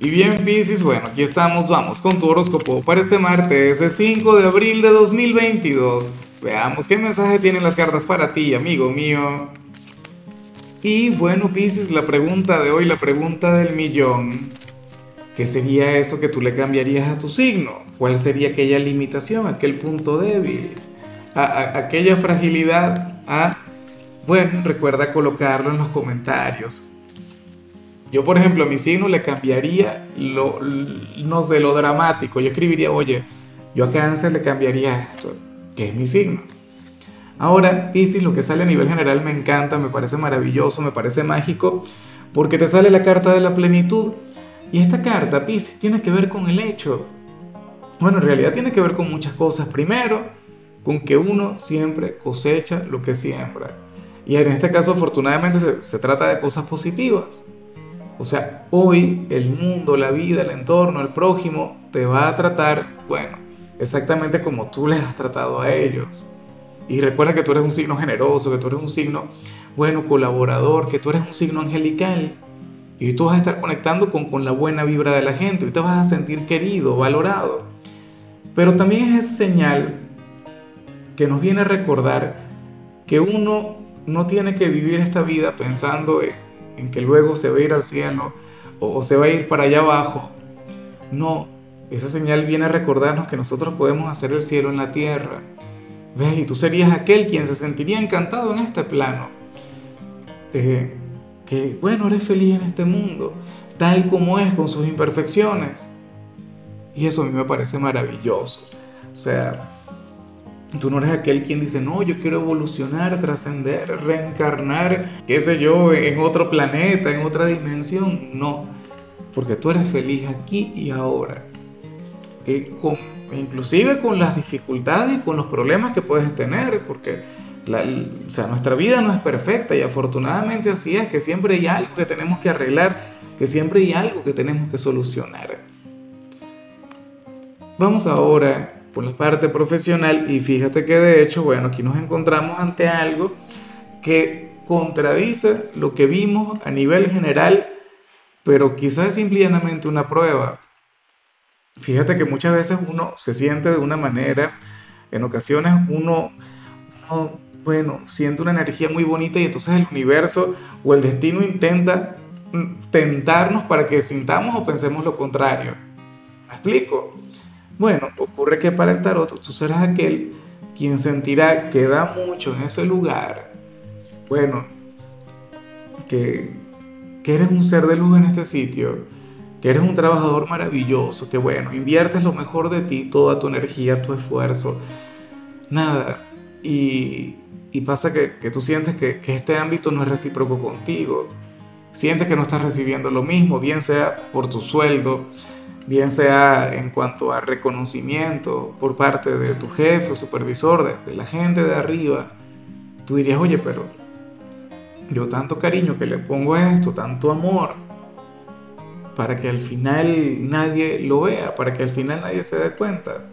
Y bien, Piscis, bueno, aquí estamos, vamos con tu horóscopo para este martes, el 5 de abril de 2022. Veamos qué mensaje tienen las cartas para ti, amigo mío. Y bueno, Piscis, la pregunta de hoy, la pregunta del millón. ¿Qué sería eso que tú le cambiarías a tu signo? ¿Cuál sería aquella limitación, aquel punto débil, a, aquella fragilidad? Ah, bueno, recuerda colocarlo en los comentarios. Yo, por ejemplo, a mi signo le cambiaría lo, no sé, lo dramático. Yo escribiría, oye, yo a cáncer le cambiaría esto, que es mi signo. Ahora, Piscis, lo que sale a nivel general me encanta, me parece maravilloso, me parece mágico, porque te sale la carta de la plenitud. Y esta carta, Piscis, tiene que ver con el hecho. Bueno, en realidad tiene que ver con muchas cosas. Primero, con que uno siempre cosecha lo que siembra. Y en este caso, afortunadamente, se, se trata de cosas positivas. O sea, hoy el mundo, la vida, el entorno, el prójimo te va a tratar, bueno, exactamente como tú les has tratado a ellos. Y recuerda que tú eres un signo generoso, que tú eres un signo, bueno, colaborador, que tú eres un signo angelical. Y tú vas a estar conectando con, con la buena vibra de la gente, y te vas a sentir querido, valorado. Pero también es esa señal que nos viene a recordar que uno no tiene que vivir esta vida pensando en en que luego se va a ir al cielo o, se va a ir para allá abajo. No, esa señal viene a recordarnos que nosotros podemos hacer el cielo en la tierra. ¿Ves? Y tú serías aquel quien se sentiría encantado en este plano. Eh, que, bueno, eres feliz en este mundo, tal como es, con sus imperfecciones. Y eso a mí me parece maravilloso. O sea, Tú no eres aquel quien dice, no, yo quiero evolucionar, trascender, reencarnar, qué sé yo, en otro planeta, en otra dimensión. No, porque tú eres feliz aquí y ahora. Eh, con, inclusive con las dificultades y con los problemas que puedes tener, porque o sea, nuestra vida no es perfecta y afortunadamente así es, que siempre hay algo que tenemos que arreglar, que siempre hay algo que tenemos que solucionar. Vamos ahora por la parte profesional y fíjate que de hecho, bueno, aquí nos encontramos ante algo que contradice lo que vimos a nivel general, pero quizás es simplemente una prueba. Fíjate que muchas veces uno se siente de una manera, en ocasiones uno, uno bueno, siente una energía muy bonita y entonces el universo o el destino intenta tentarnos para que sintamos o pensemos lo contrario. ¿Me explico? Bueno, ocurre que para el tarot tú serás aquel quien sentirá que da mucho en ese lugar. Bueno, que, eres un ser de luz en este sitio, que eres un trabajador maravilloso, que bueno, inviertes lo mejor de ti, toda tu energía, tu esfuerzo. Nada. Y, pasa que, que, tú sientes que, que este ámbito no es recíproco contigo. Sientes que no estás recibiendo lo mismo, bien sea por tu sueldo, bien sea en cuanto a reconocimiento por parte de tu jefe o supervisor, de, la gente de arriba, tú dirías, oye, pero yo tanto cariño que le pongo a esto, tanto amor, para que al final nadie lo vea, para que al final nadie se dé cuenta.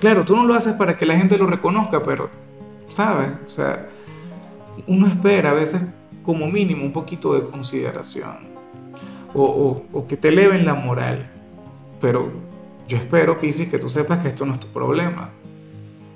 Claro, tú no lo haces para que la gente lo reconozca, pero, ¿sabes? O sea, uno espera a veces como mínimo un poquito de consideración o, o que te eleven la moral. Pero yo espero, Pisces, que tú sepas que esto no es tu problema.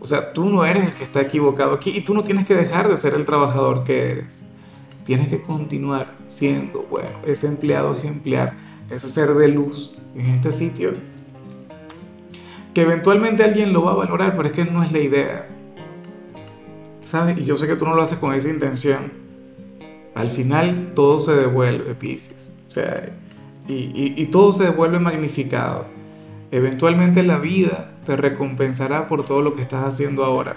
O sea, tú no eres el que está equivocado aquí y tú no tienes que dejar de ser el trabajador que eres. Tienes que continuar siendo, bueno, ese empleado ejemplar, ese ser de luz en este sitio. Que eventualmente alguien lo va a valorar, pero es que no es la idea. ¿Sabes? Y yo sé que tú no lo haces con esa intención. Al final todo se devuelve, Pisces. O sea, y, todo se devuelve magnificado. Eventualmente la vida te recompensará por todo lo que estás haciendo ahora,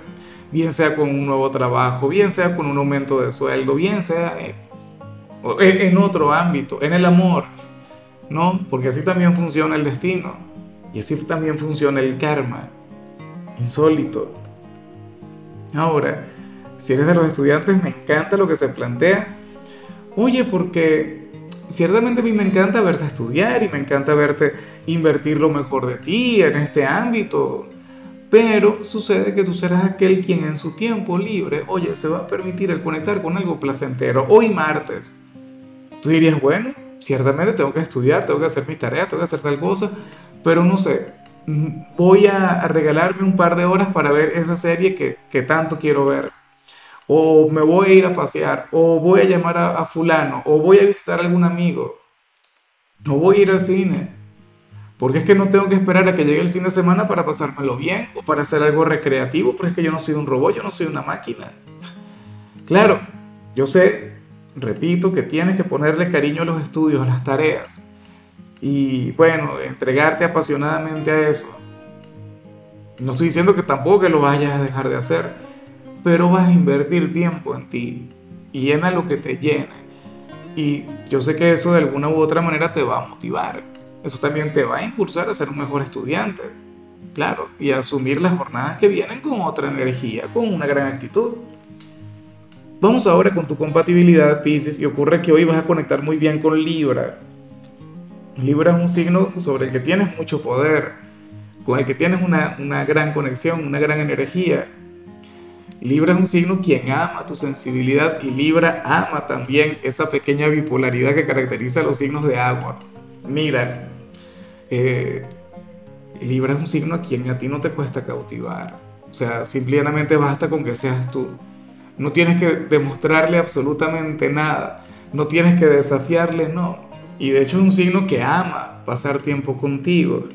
bien sea con un nuevo trabajo, bien sea con un aumento de sueldo, bien sea en otro ámbito, en el amor, ¿no? Porque así también funciona el destino y así también funciona el karma, insólito. Ahora, si eres de los estudiantes, me encanta lo que se plantea. Oye, porque ciertamente a mí me encanta verte estudiar y me encanta verte invertir lo mejor de ti en este ámbito. Pero sucede que tú serás aquel quien en su tiempo libre, oye, se va a permitir el conectar con algo placentero. Hoy martes. Tú dirías, bueno, ciertamente tengo que estudiar, tengo que hacer mis tareas, tengo que hacer tal cosa, pero no sé, voy a regalarme un par de horas para ver esa serie que, que tanto quiero ver. O me voy a ir a pasear, o voy a llamar a, fulano, o voy a visitar a algún amigo, no voy a ir al cine. Porque es que no tengo que esperar a que llegue el fin de semana para pasármelo bien o para hacer algo recreativo, porque es que yo no soy un robot, yo no soy una máquina. Claro, yo sé, repito, que tienes que ponerle cariño a los estudios, a las tareas. Y bueno, entregarte apasionadamente a eso. No estoy diciendo que tampoco lo vayas a dejar de hacer, pero vas a invertir tiempo en ti y llena lo que te llene. Y yo sé que eso de alguna u otra manera te va a motivar. Eso también te va a impulsar a ser un mejor estudiante. Claro, y a asumir las jornadas que vienen con otra energía, con una gran actitud. Vamos ahora con tu compatibilidad, Pisces, y ocurre que hoy vas a conectar muy bien con Libra. Libra es un signo sobre el que tienes mucho poder, con el que tienes una, una gran conexión, una gran energía. Libra es un signo quien ama tu sensibilidad y Libra ama también esa pequeña bipolaridad que caracteriza a los signos de agua. Mira, eh, Libra es un signo a quien a ti no te cuesta cautivar. O sea, simplemente basta con que seas tú. No tienes que demostrarle absolutamente nada. No tienes que desafiarle, no. Y de hecho es un signo que ama pasar tiempo contigo.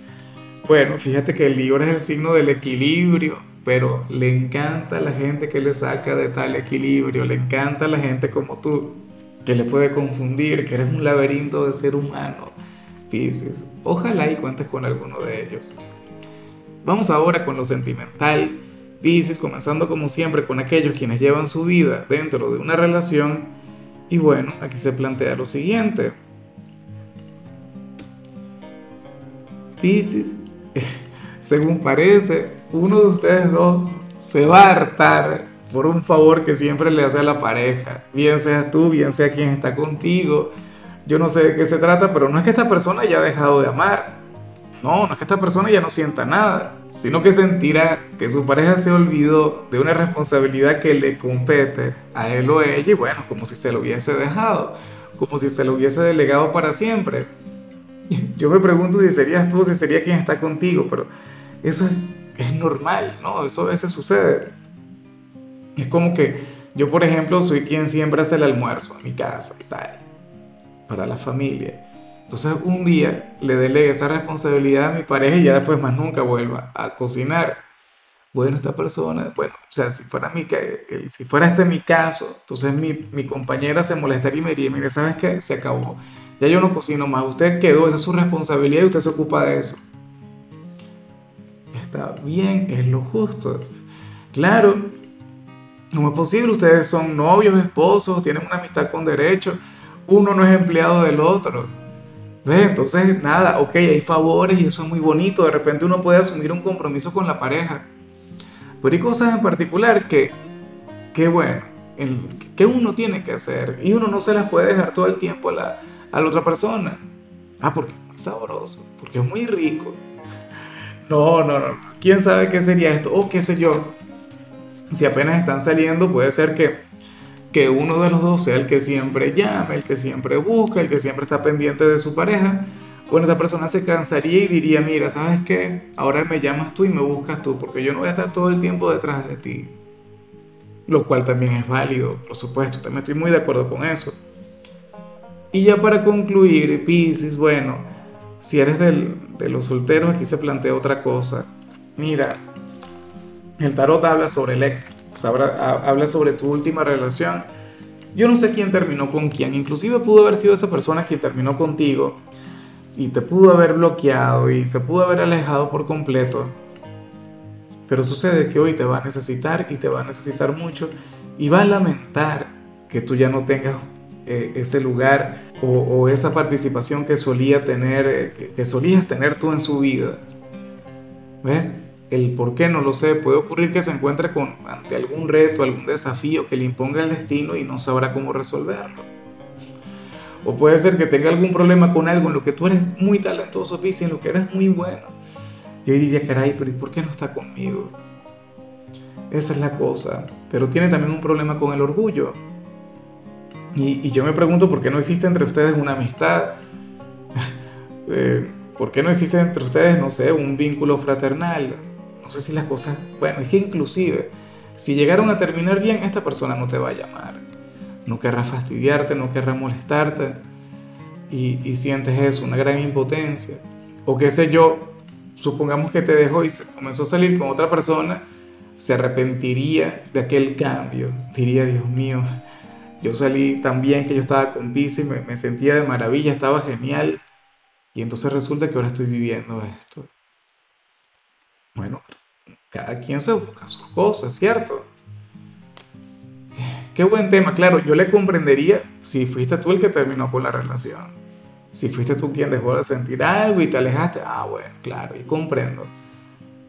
Bueno, fíjate que el Libra es el signo del equilibrio, pero le encanta la gente que le saca de tal equilibrio, le encanta la gente como tú, que le puede confundir, que eres un laberinto de ser humano. Pisces, ojalá y cuentes con alguno de ellos. Vamos ahora con lo sentimental. Pisces, comenzando como siempre con aquellos quienes llevan su vida dentro de una relación. Y bueno, aquí se plantea lo siguiente. Pisces, según parece, uno de ustedes dos se va a hartar por un favor que siempre le hace a la pareja, bien sea tú, bien sea quien está contigo. Yo no sé de qué se trata, pero no es que esta persona haya dejado de amar. No, no es que esta persona ya no sienta nada, sino que sentirá que su pareja se olvidó de una responsabilidad que le compete a él o a ella y bueno, como si se lo hubiese dejado, como si se lo hubiese delegado para siempre. Yo me pregunto si serías tú, si sería quien está contigo, pero eso es, normal, ¿no? Eso a veces sucede. Es como que yo, por ejemplo, soy quien siempre hace el almuerzo en mi casa tal, para la familia. Entonces un día le delegue esa responsabilidad a mi pareja y ya después más nunca vuelva a cocinar. Bueno, esta persona, bueno, o sea, si fuera, mi, si fuera este mi caso, entonces mi, mi compañera se molestaría y me diría, ¿sabes qué? Se acabó ya yo no cocino más, usted quedó, esa es su responsabilidad y usted se ocupa de eso. Está bien, es lo justo. Claro, no es posible, ustedes son novios, esposos, tienen una amistad con derecho, uno no es empleado del otro. ¿Ves? Entonces, nada, ok, hay favores y eso es muy bonito, de repente uno puede asumir un compromiso con la pareja. Pero hay cosas en particular que, que bueno, que uno tiene que hacer y uno no se las puede dejar todo el tiempo a la, a la otra persona. Ah, porque es sabroso, porque es muy rico. No, no, no. ¿Quién sabe qué sería esto? O qué sé yo. Si apenas están saliendo, puede ser que, que uno de los dos sea el que siempre llame, el que siempre busca, el que siempre está pendiente de su pareja. Bueno, esta persona se cansaría y diría, mira, ¿sabes qué? Ahora me llamas tú y me buscas tú, porque yo no voy a estar todo el tiempo detrás de ti. Lo cual también es válido, por supuesto, también estoy muy de acuerdo con eso. Y ya para concluir, Pisces, bueno, si eres de los solteros, aquí se plantea otra cosa. Mira, el tarot habla sobre el ex, habla sobre tu última relación. Yo no sé quién terminó con quién, inclusive pudo haber sido esa persona quien terminó contigo y te pudo haber bloqueado y se pudo haber alejado por completo. Pero sucede que hoy te va a necesitar y te va a necesitar mucho y va a lamentar que tú ya no tengas eh, ese lugar o, esa participación que solía tener, eh, que, solías tener tú en su vida. ¿Ves? El por qué no lo sé. Puede ocurrir que se encuentre con, ante algún reto, algún desafío que le imponga el destino y no sabrá cómo resolverlo. O puede ser que tenga algún problema con algo en lo que tú eres muy talentoso, en lo que eres muy bueno. Yo diría, caray, pero ¿y por qué no está conmigo? Esa es la cosa. Pero tiene también un problema con el orgullo Y, yo me pregunto por qué no existe entre ustedes una amistad. Eh, ¿Por qué no existe entre ustedes, no sé, un vínculo fraternal? No sé si las cosas... Bueno, es que inclusive, si llegaron a terminar bien, esta persona no te va a llamar. No querrá fastidiarte, no querrá molestarte. Y, y sientes eso, una gran impotencia. O qué sé yo, supongamos que te dejó y comenzó a salir con otra persona, se arrepentiría de aquel cambio. Diría, Dios mío, yo salí tan bien que yo estaba con y me, me sentía de maravilla, estaba genial. Y entonces resulta que ahora estoy viviendo esto. Bueno, cada quien se busca sus cosas, ¿cierto? Qué buen tema, claro, yo le comprendería si fuiste tú el que terminó con la relación. Si fuiste tú quien dejó de sentir algo y te alejaste, ah, bueno, claro, y comprendo.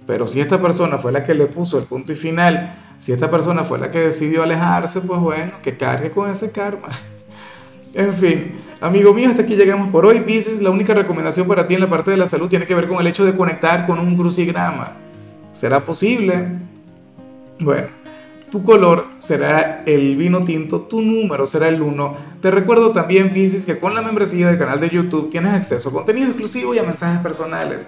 Pero si esta persona fue la que le puso el punto y final, si esta persona fue la que decidió alejarse, pues bueno, que cargue con ese karma. En fin, amigo mío, hasta aquí llegamos por hoy. Pisces, la única recomendación para ti en la parte de la salud tiene que ver con el hecho de conectar con un crucigrama. ¿Será posible? Bueno, tu color será el vino tinto, tu número será el 1. Te recuerdo también, Pisces, que con la membresía del canal de YouTube tienes acceso a contenido exclusivo y a mensajes personales.